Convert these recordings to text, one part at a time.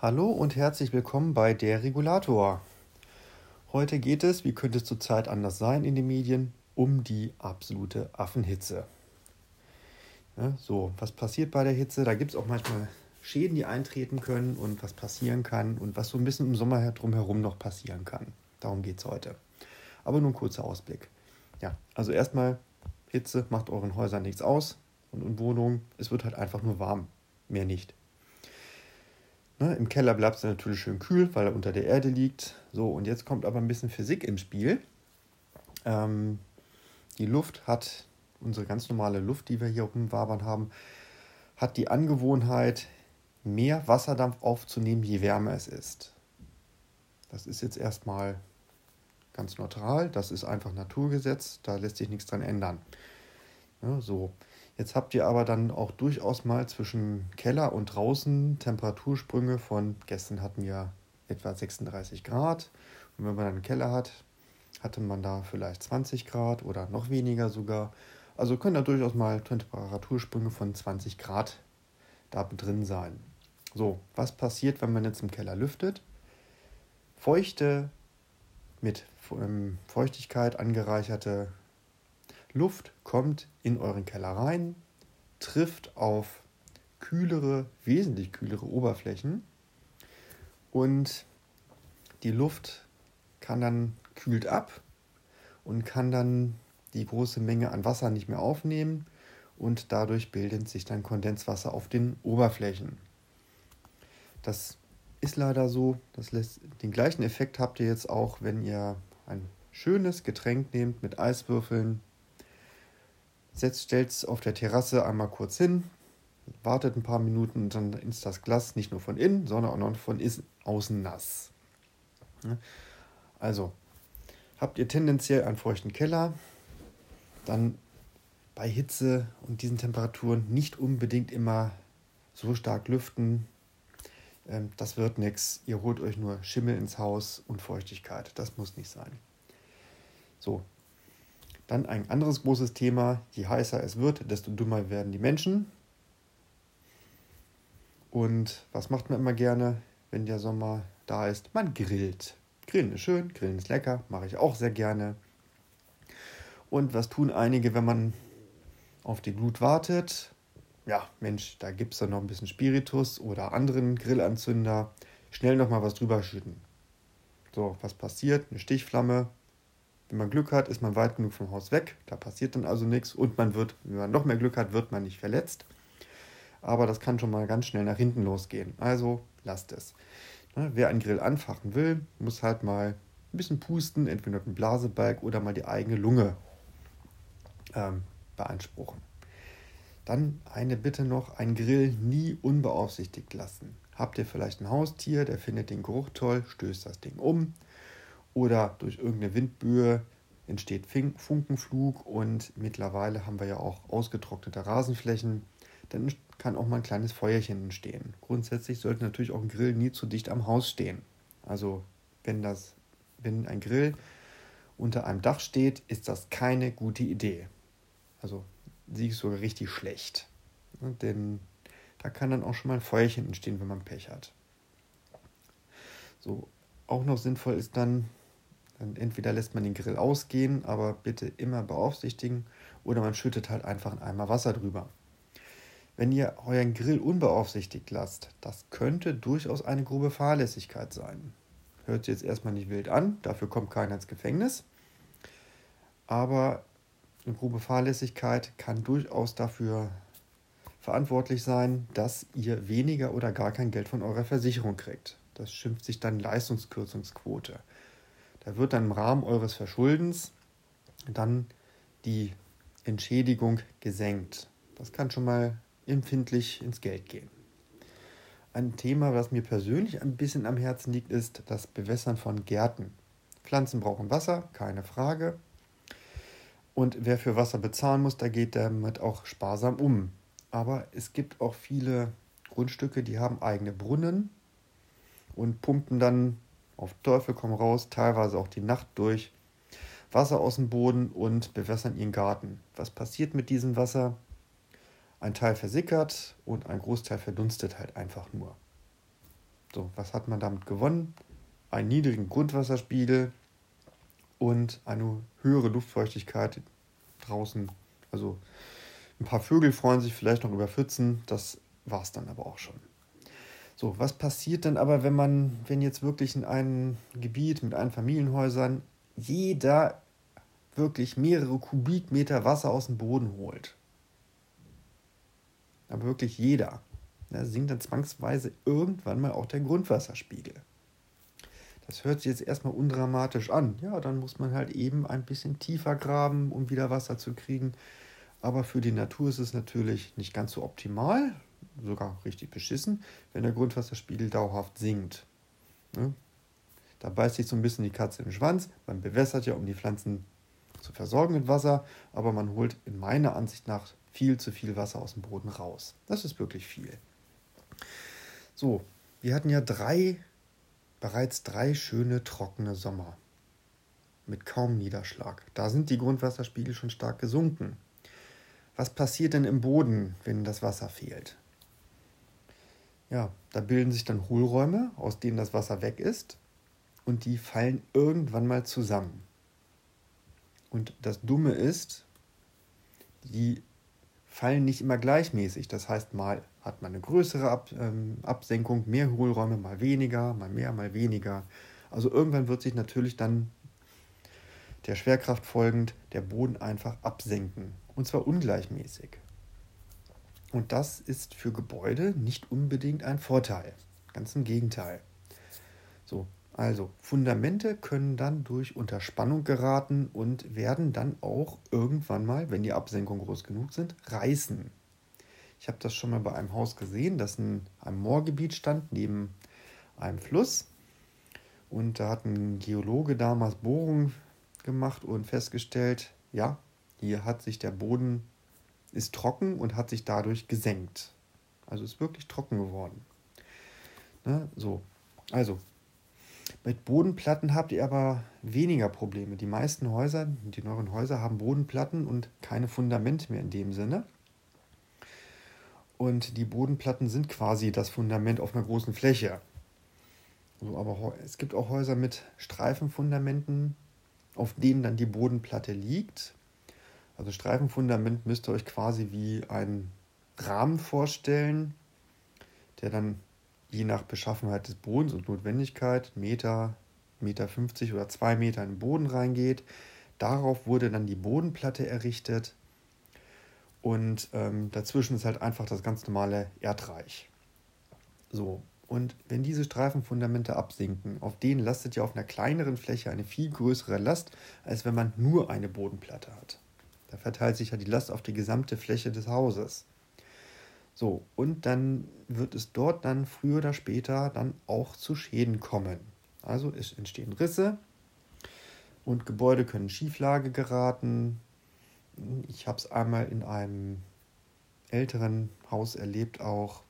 Hallo und herzlich willkommen bei Der Regulator. Heute geht es, wie könnte es zurzeit anders sein in den Medien, um die absolute Affenhitze. Ja, so, was passiert bei der Hitze? Da gibt es auch manchmal Schäden, die eintreten können und was passieren kann und was so ein bisschen im Sommer drumherum noch passieren kann. Darum geht es heute. Aber nur ein kurzer Ausblick. Ja, also erstmal, Hitze macht euren Häusern nichts aus und Wohnungen, es wird halt einfach nur warm, mehr nicht. Ne, Im Keller bleibt es natürlich schön kühl, weil er unter der Erde liegt. So, und jetzt kommt aber ein bisschen Physik ins Spiel. Ähm, die Luft hat, unsere ganz normale Luft, die wir hier rumwabern haben, hat die Angewohnheit, mehr Wasserdampf aufzunehmen, je wärmer es ist. Das ist jetzt erstmal ganz neutral, das ist einfach Naturgesetz, da lässt sich nichts dran ändern. Ja, so. Jetzt habt ihr aber dann auch durchaus mal zwischen Keller und draußen Temperatursprünge von, gestern hatten wir etwa 36 Grad. Und wenn man dann einen Keller hat, hatte man da vielleicht 20 Grad oder noch weniger sogar. Also können da durchaus mal Temperatursprünge von 20 Grad da drin sein. So, was passiert, wenn man jetzt im Keller lüftet? Feuchte, mit ähm, Feuchtigkeit angereicherte Luft kommt in euren Keller rein, trifft auf kühlere, wesentlich kühlere Oberflächen und die Luft kann dann kühlt ab und kann dann die große Menge an Wasser nicht mehr aufnehmen und dadurch bildet sich dann Kondenswasser auf den Oberflächen. Das ist leider so, das lässt, den gleichen Effekt habt ihr jetzt auch, wenn ihr ein schönes Getränk nehmt mit Eiswürfeln, setzt, stellt es auf der Terrasse einmal kurz hin, wartet ein paar Minuten und dann ist das Glas nicht nur von innen, sondern auch noch von außen nass. Also, habt ihr tendenziell einen feuchten Keller, dann bei Hitze und diesen Temperaturen nicht unbedingt immer so stark lüften. Ähm, das wird nichts. Ihr holt euch nur Schimmel ins Haus und Feuchtigkeit. Das muss nicht sein. So, dann ein anderes großes Thema, je heißer es wird, desto dümmer werden die Menschen. Und was macht man immer gerne, wenn der Sommer da ist? Man grillt. Grillen ist schön, grillen ist lecker, mache ich auch sehr gerne. Und was tun einige, wenn man auf die Glut wartet? Ja, Mensch, da gibt es dann noch ein bisschen Spiritus oder anderen Grillanzünder. Schnell nochmal was drüber schütten. So, was passiert? Eine Stichflamme, wenn man Glück hat, ist man weit genug vom Haus weg. Da passiert dann also nichts. Und man wird, wenn man noch mehr Glück hat, wird man nicht verletzt. Aber das kann schon mal ganz schnell nach hinten losgehen. Also lasst es. Ne, wer einen Grill anfachen will, muss halt mal ein bisschen pusten, entweder mit einem Blasebalg oder mal die eigene Lunge ähm, beanspruchen. Dann eine Bitte noch, einen Grill nie unbeaufsichtigt lassen. Habt ihr vielleicht ein Haustier, der findet den Geruch toll, stößt das Ding um oder durch irgendeine Windböe entsteht Funkenflug und mittlerweile haben wir ja auch ausgetrocknete Rasenflächen. Dann kann auch mal ein kleines Feuerchen entstehen. Grundsätzlich sollte natürlich auch ein Grill nie zu dicht am Haus stehen. Also wenn, das, wenn ein Grill unter einem Dach steht, ist das keine gute Idee. Also sie ist sogar richtig schlecht. Denn da kann dann auch schon mal ein Feuerchen entstehen, wenn man Pech hat. So, auch noch sinnvoll ist dann, dann entweder lässt man den Grill ausgehen, aber bitte immer beaufsichtigen, oder man schüttet halt einfach einen Eimer Wasser drüber. Wenn ihr euren Grill unbeaufsichtigt lasst, das könnte durchaus eine grobe Fahrlässigkeit sein. Hört sich jetzt erstmal nicht wild an, dafür kommt keiner ins Gefängnis. Aber eine grobe Fahrlässigkeit kann durchaus dafür verantwortlich sein, dass ihr weniger oder gar kein Geld von eurer Versicherung kriegt. Das schimpft sich dann Leistungskürzungsquote. Da wird dann im Rahmen eures Verschuldens dann die Entschädigung gesenkt. Das kann schon mal empfindlich ins Geld gehen. Ein Thema, was mir persönlich ein bisschen am Herzen liegt, ist das Bewässern von Gärten. Pflanzen brauchen Wasser, keine Frage. Und wer für Wasser bezahlen muss, da geht damit auch sparsam um. Aber es gibt auch viele Grundstücke, die haben eigene Brunnen und pumpen dann auf Teufel komm raus, teilweise auch die Nacht durch, Wasser aus dem Boden und bewässern ihren Garten. Was passiert mit diesem Wasser? Ein Teil versickert und ein Großteil verdunstet halt einfach nur. So, was hat man damit gewonnen? Einen niedrigen Grundwasserspiegel und eine höhere Luftfeuchtigkeit draußen. Also ein paar Vögel freuen sich vielleicht noch über Pfützen, das war es dann aber auch schon. So, was passiert denn aber, wenn man, wenn jetzt wirklich in einem Gebiet mit Einfamilienhäusern jeder wirklich mehrere Kubikmeter Wasser aus dem Boden holt? Aber wirklich jeder. Da sinkt dann zwangsweise irgendwann mal auch der Grundwasserspiegel. Das hört sich jetzt erstmal undramatisch an. Ja, dann muss man halt eben ein bisschen tiefer graben, um wieder Wasser zu kriegen. Aber für die Natur ist es natürlich nicht ganz so optimal, sogar richtig beschissen, wenn der Grundwasserspiegel dauerhaft sinkt. Ne? Da beißt sich so ein bisschen die Katze im Schwanz. Man bewässert ja, um die Pflanzen zu versorgen mit Wasser, aber man holt in meiner Ansicht nach viel zu viel Wasser aus dem Boden raus. Das ist wirklich viel. So, wir hatten ja drei, bereits drei schöne trockene Sommer mit kaum Niederschlag. Da sind die Grundwasserspiegel schon stark gesunken. Was passiert denn im Boden, wenn das Wasser fehlt? Ja, da bilden sich dann Hohlräume, aus denen das Wasser weg ist, und die fallen irgendwann mal zusammen. Und das Dumme ist, die fallen nicht immer gleichmäßig. Das heißt, mal hat man eine größere Ab, ähm, Absenkung, mehr Hohlräume, mal weniger, mal mehr, mal weniger. Also irgendwann wird sich natürlich dann der Schwerkraft folgend der Boden einfach absenken. Und zwar ungleichmäßig. Und das ist für Gebäude nicht unbedingt ein Vorteil. Ganz im Gegenteil. So, also Fundamente können dann durch Unterspannung geraten und werden dann auch irgendwann mal, wenn die Absenkungen groß genug sind, reißen. Ich habe das schon mal bei einem Haus gesehen, das in einem Moorgebiet stand, neben einem Fluss. Und da hat ein Geologe damals Bohrungen gemacht und festgestellt, ja, hier hat sich der Boden ist trocken und hat sich dadurch gesenkt. Also ist wirklich trocken geworden. Ne? So, also mit Bodenplatten habt ihr aber weniger Probleme. Die meisten Häuser, die neueren Häuser haben Bodenplatten und keine Fundament mehr in dem Sinne. Und die Bodenplatten sind quasi das Fundament auf einer großen Fläche. So, aber es gibt auch Häuser mit Streifenfundamenten, auf denen dann die Bodenplatte liegt. Also Streifenfundament müsst ihr euch quasi wie einen Rahmen vorstellen, der dann je nach Beschaffenheit des Bodens und Notwendigkeit Meter, Meter 50 oder 2 Meter in den Boden reingeht. Darauf wurde dann die Bodenplatte errichtet und ähm, dazwischen ist halt einfach das ganz normale Erdreich. So, und wenn diese Streifenfundamente absinken, auf denen lastet ja auf einer kleineren Fläche eine viel größere Last, als wenn man nur eine Bodenplatte hat. Da verteilt sich ja die Last auf die gesamte Fläche des Hauses. So, und dann wird es dort dann früher oder später dann auch zu Schäden kommen. Also es entstehen Risse und Gebäude können Schieflage geraten. Ich habe es einmal in einem älteren Haus erlebt auch.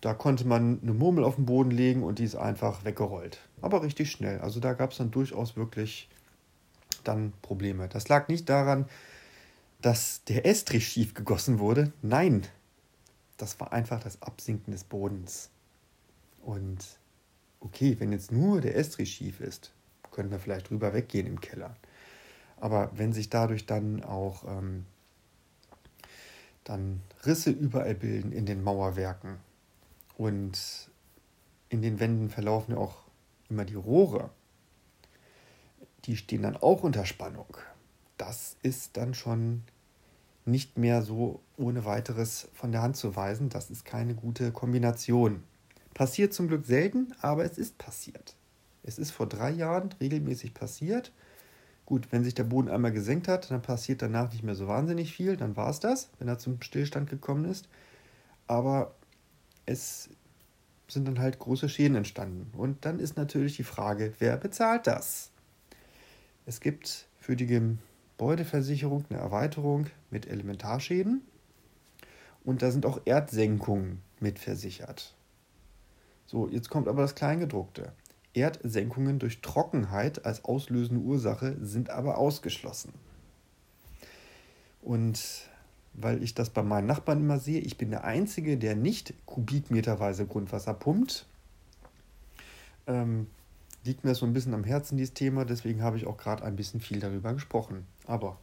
Da konnte man eine Murmel auf den Boden legen und die ist einfach weggerollt. Aber richtig schnell. Also da gab es dann durchaus wirklich dann Probleme. Das lag nicht daran, dass der Estrich schief gegossen wurde. Nein, das war einfach das Absinken des Bodens. Und okay, wenn jetzt nur der Estrich schief ist, könnten wir vielleicht drüber weggehen im Keller. Aber wenn sich dadurch dann auch ähm, dann Risse überall bilden in den Mauerwerken und in den Wänden verlaufen ja auch immer die Rohre, die stehen dann auch unter Spannung. Das ist dann schon nicht mehr so ohne weiteres von der Hand zu weisen. Das ist keine gute Kombination. Passiert zum Glück selten, aber es ist passiert. Es ist vor drei Jahren regelmäßig passiert. Gut, wenn sich der Boden einmal gesenkt hat, dann passiert danach nicht mehr so wahnsinnig viel. Dann war es das, wenn er zum Stillstand gekommen ist. Aber es sind dann halt große Schäden entstanden. Und dann ist natürlich die Frage, wer bezahlt das? Es gibt für die Gebäudeversicherung eine Erweiterung mit Elementarschäden und da sind auch Erdsenkungen mit versichert. So, jetzt kommt aber das Kleingedruckte. Erdsenkungen durch Trockenheit als auslösende Ursache sind aber ausgeschlossen. Und weil ich das bei meinen Nachbarn immer sehe, ich bin der Einzige, der nicht kubikmeterweise Grundwasser pumpt. ähm, liegt mir so ein bisschen am Herzen, dieses Thema. Deswegen habe ich auch gerade ein bisschen viel darüber gesprochen. Aber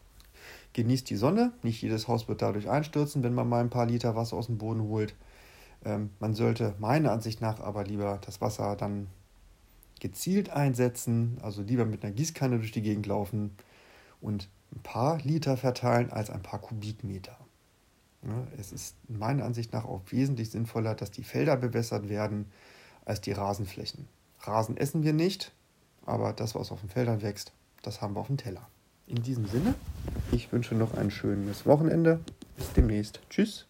genießt die Sonne. Nicht jedes Haus wird dadurch einstürzen, wenn man mal ein paar Liter Wasser aus dem Boden holt. Ähm, man sollte meiner Ansicht nach aber lieber das Wasser dann gezielt einsetzen, also lieber mit einer Gießkanne durch die Gegend laufen und ein paar Liter verteilen als ein paar Kubikmeter. Es ist meiner Ansicht nach auch wesentlich sinnvoller, dass die Felder bewässert werden als die Rasenflächen. Rasen essen wir nicht, aber das, was auf den Feldern wächst, das haben wir auf dem Teller. In diesem Sinne, ich wünsche noch ein schönes Wochenende. Bis demnächst. Tschüss.